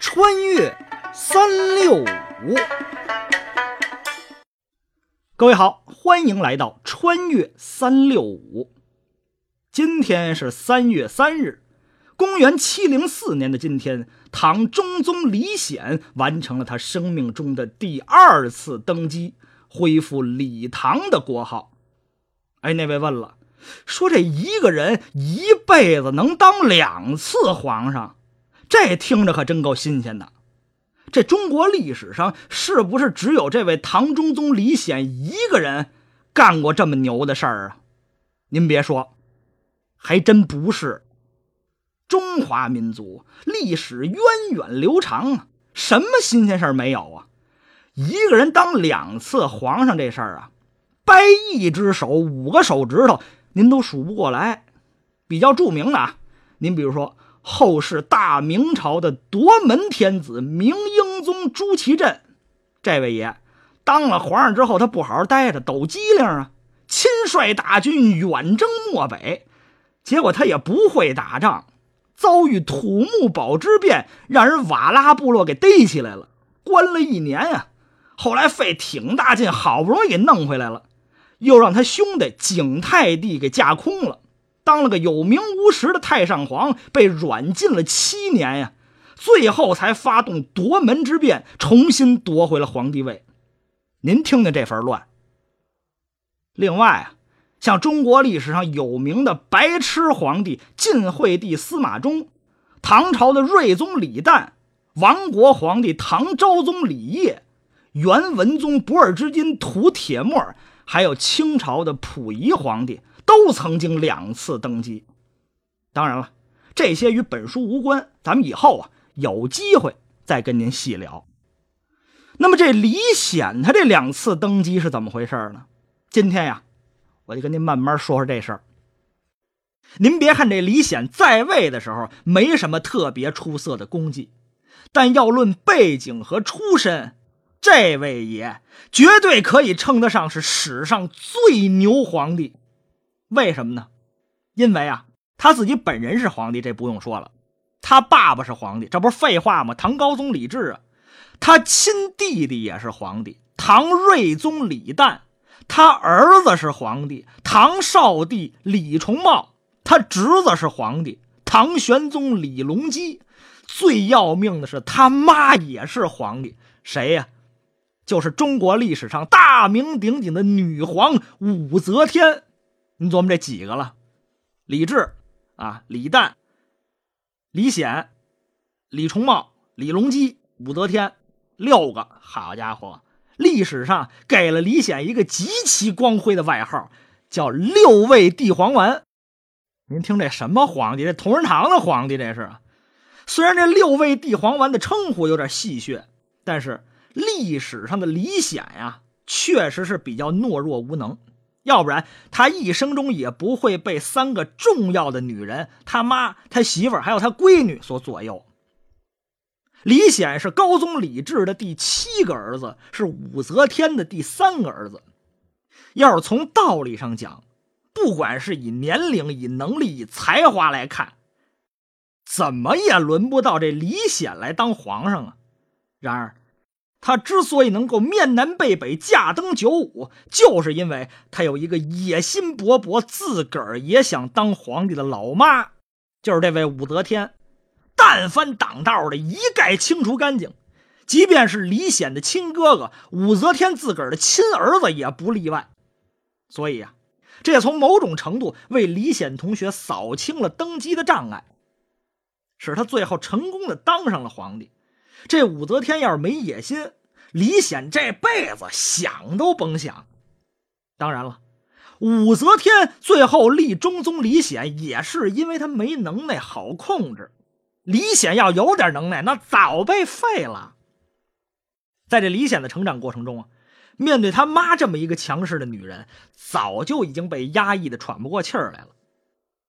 穿越三六五，各位好，欢迎来到穿越三六五。今天是三月三日，公元七零四年的今天，唐中宗李显完成了他生命中的第二次登基，恢复李唐的国号。哎，那位问了，说这一个人一辈子能当两次皇上？这听着可真够新鲜的，这中国历史上是不是只有这位唐中宗李显一个人干过这么牛的事儿啊？您别说，还真不是。中华民族历史源远流长啊，什么新鲜事儿没有啊？一个人当两次皇上这事儿啊，掰一只手五个手指头您都数不过来。比较著名的啊，您比如说。后世大明朝的夺门天子明英宗朱祁镇，这位爷当了皇上之后，他不好好待着，抖机灵啊，亲率大军远征漠北，结果他也不会打仗，遭遇土木堡之变，让人瓦剌部落给逮起来了，关了一年啊。后来费挺大劲，好不容易给弄回来了，又让他兄弟景泰帝给架空了。当了个有名无实的太上皇，被软禁了七年呀，最后才发动夺门之变，重新夺回了皇帝位。您听听这份乱。另外啊，像中国历史上有名的白痴皇帝晋惠帝司马衷，唐朝的睿宗李旦，亡国皇帝唐昭宗李晔，元文宗不二之君吐铁默，还有清朝的溥仪皇帝。都曾经两次登基，当然了，这些与本书无关，咱们以后啊有机会再跟您细聊。那么这李显他这两次登基是怎么回事呢？今天呀，我就跟您慢慢说说这事儿。您别看这李显在位的时候没什么特别出色的功绩，但要论背景和出身，这位爷绝对可以称得上是史上最牛皇帝。为什么呢？因为啊，他自己本人是皇帝，这不用说了。他爸爸是皇帝，这不是废话吗？唐高宗李治啊，他亲弟弟也是皇帝，唐睿宗李旦。他儿子是皇帝，唐少帝李重茂。他侄子是皇帝，唐玄宗李隆基。最要命的是，他妈也是皇帝，谁呀？就是中国历史上大名鼎鼎的女皇武则天。你琢磨这几个了？李治啊，李旦、李显、李重茂、李隆基、武则天，六个。好家伙，历史上给了李显一个极其光辉的外号，叫“六味地黄丸”。您听这什么皇帝？这同仁堂的皇帝这是？虽然这“六味地黄丸”的称呼有点戏谑，但是历史上的李显呀，确实是比较懦弱无能。要不然，他一生中也不会被三个重要的女人——他妈、他媳妇儿还有他闺女所左右。李显是高宗李治的第七个儿子，是武则天的第三个儿子。要是从道理上讲，不管是以年龄、以能力、以才华来看，怎么也轮不到这李显来当皇上啊。然而，他之所以能够面南背北驾登九五，就是因为他有一个野心勃勃、自个儿也想当皇帝的老妈，就是这位武则天。但凡挡道的，一概清除干净。即便是李显的亲哥哥，武则天自个儿的亲儿子也不例外。所以呀，这也从某种程度为李显同学扫清了登基的障碍，使他最后成功的当上了皇帝。这武则天要是没野心，李显这辈子想都甭想。当然了，武则天最后立中宗李显，也是因为他没能耐，好控制。李显要有点能耐，那早被废了。在这李显的成长过程中啊，面对他妈这么一个强势的女人，早就已经被压抑的喘不过气儿来了。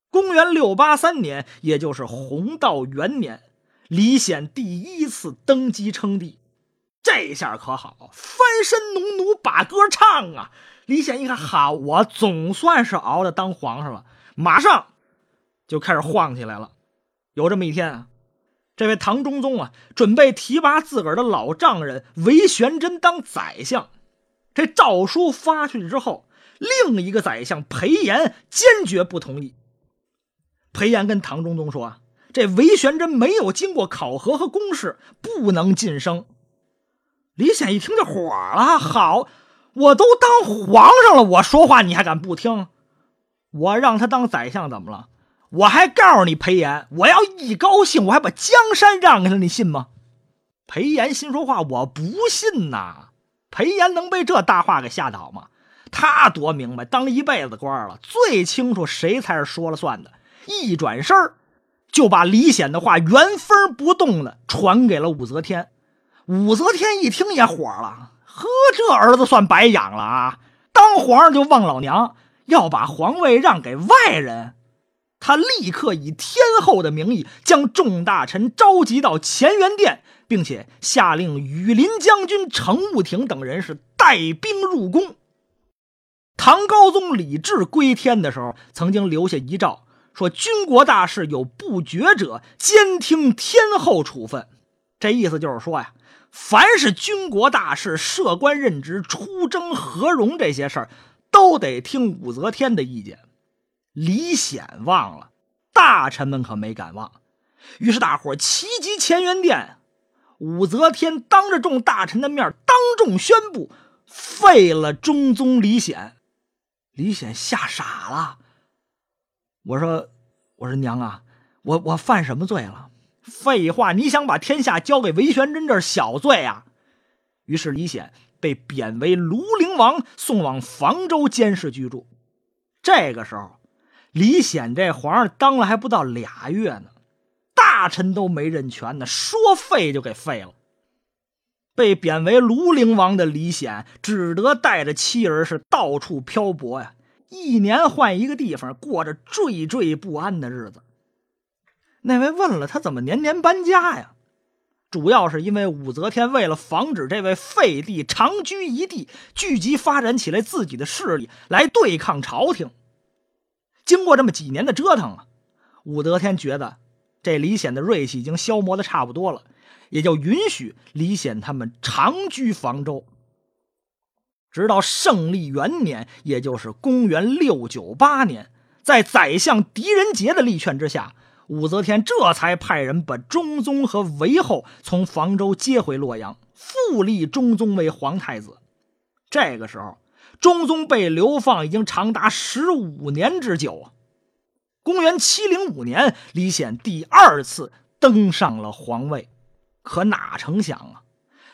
公元六八三年，也就是弘道元年。李显第一次登基称帝，这下可好，翻身农奴把歌唱啊！李显一看，好，我总算是熬着当皇上了，马上就开始晃起来了。有这么一天啊，这位唐中宗啊，准备提拔自个儿的老丈人韦玄真当宰相。这诏书发去之后，另一个宰相裴炎坚决不同意。裴炎跟唐中宗说：“啊这韦玄真没有经过考核和公示，不能晋升。”李显一听就火了：“好，我都当皇上了，我说话你还敢不听？我让他当宰相怎么了？”我还告诉你，裴炎，我要一高兴，我还把江山让给他，你信吗？裴炎心说话，我不信呐。裴炎能被这大话给吓倒吗？他多明白，当一辈子官了，最清楚谁才是说了算的。一转身就把李显的话原封不动的传给了武则天。武则天一听也火了，呵，这儿子算白养了啊！当皇上就忘老娘，要把皇位让给外人。他立刻以天后的名义将众大臣召集到乾元殿，并且下令羽林将军程务亭等人是带兵入宫。唐高宗李治归天的时候，曾经留下遗诏，说军国大事有不决者，兼听天后处分。这意思就是说呀，凡是军国大事、设官任职、出征和荣这些事儿，都得听武则天的意见。李显忘了，大臣们可没敢忘。于是大伙齐集乾元殿，武则天当着众大臣的面当众宣布废了中宗李显。李显吓傻了。我说：“我说娘啊，我我犯什么罪了？”废话，你想把天下交给韦玄真，这是小罪啊。于是李显被贬为庐陵王，送往房州监视居住。这个时候。李显这皇上当了还不到俩月呢，大臣都没认全呢，说废就给废了。被贬为庐陵王的李显，只得带着妻儿是到处漂泊呀，一年换一个地方，过着惴惴不安的日子。那位问了他怎么年年搬家呀？主要是因为武则天为了防止这位废帝长居一地，聚集发展起来自己的势力来对抗朝廷。经过这么几年的折腾啊，武则天觉得这李显的锐气已经消磨的差不多了，也就允许李显他们长居房州。直到胜利元年，也就是公元六九八年，在宰相狄仁杰的力劝之下，武则天这才派人把中宗和韦后从房州接回洛阳，复立中宗为皇太子。这个时候。中宗被流放已经长达十五年之久啊！公元七零五年，李显第二次登上了皇位，可哪成想啊，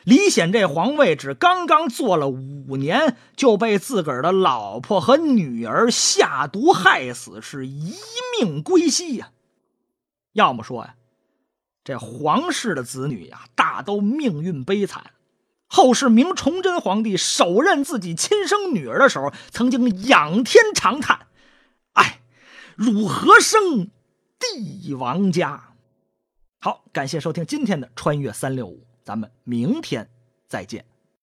李显这皇位只刚刚坐了五年，就被自个儿的老婆和女儿下毒害死，是一命归西呀！要么说呀，这皇室的子女呀，大都命运悲惨。后世明崇祯皇帝手刃自己亲生女儿的时候，曾经仰天长叹：“哎，汝何生帝王家？”好，感谢收听今天的《穿越三六五》，咱们明天再见。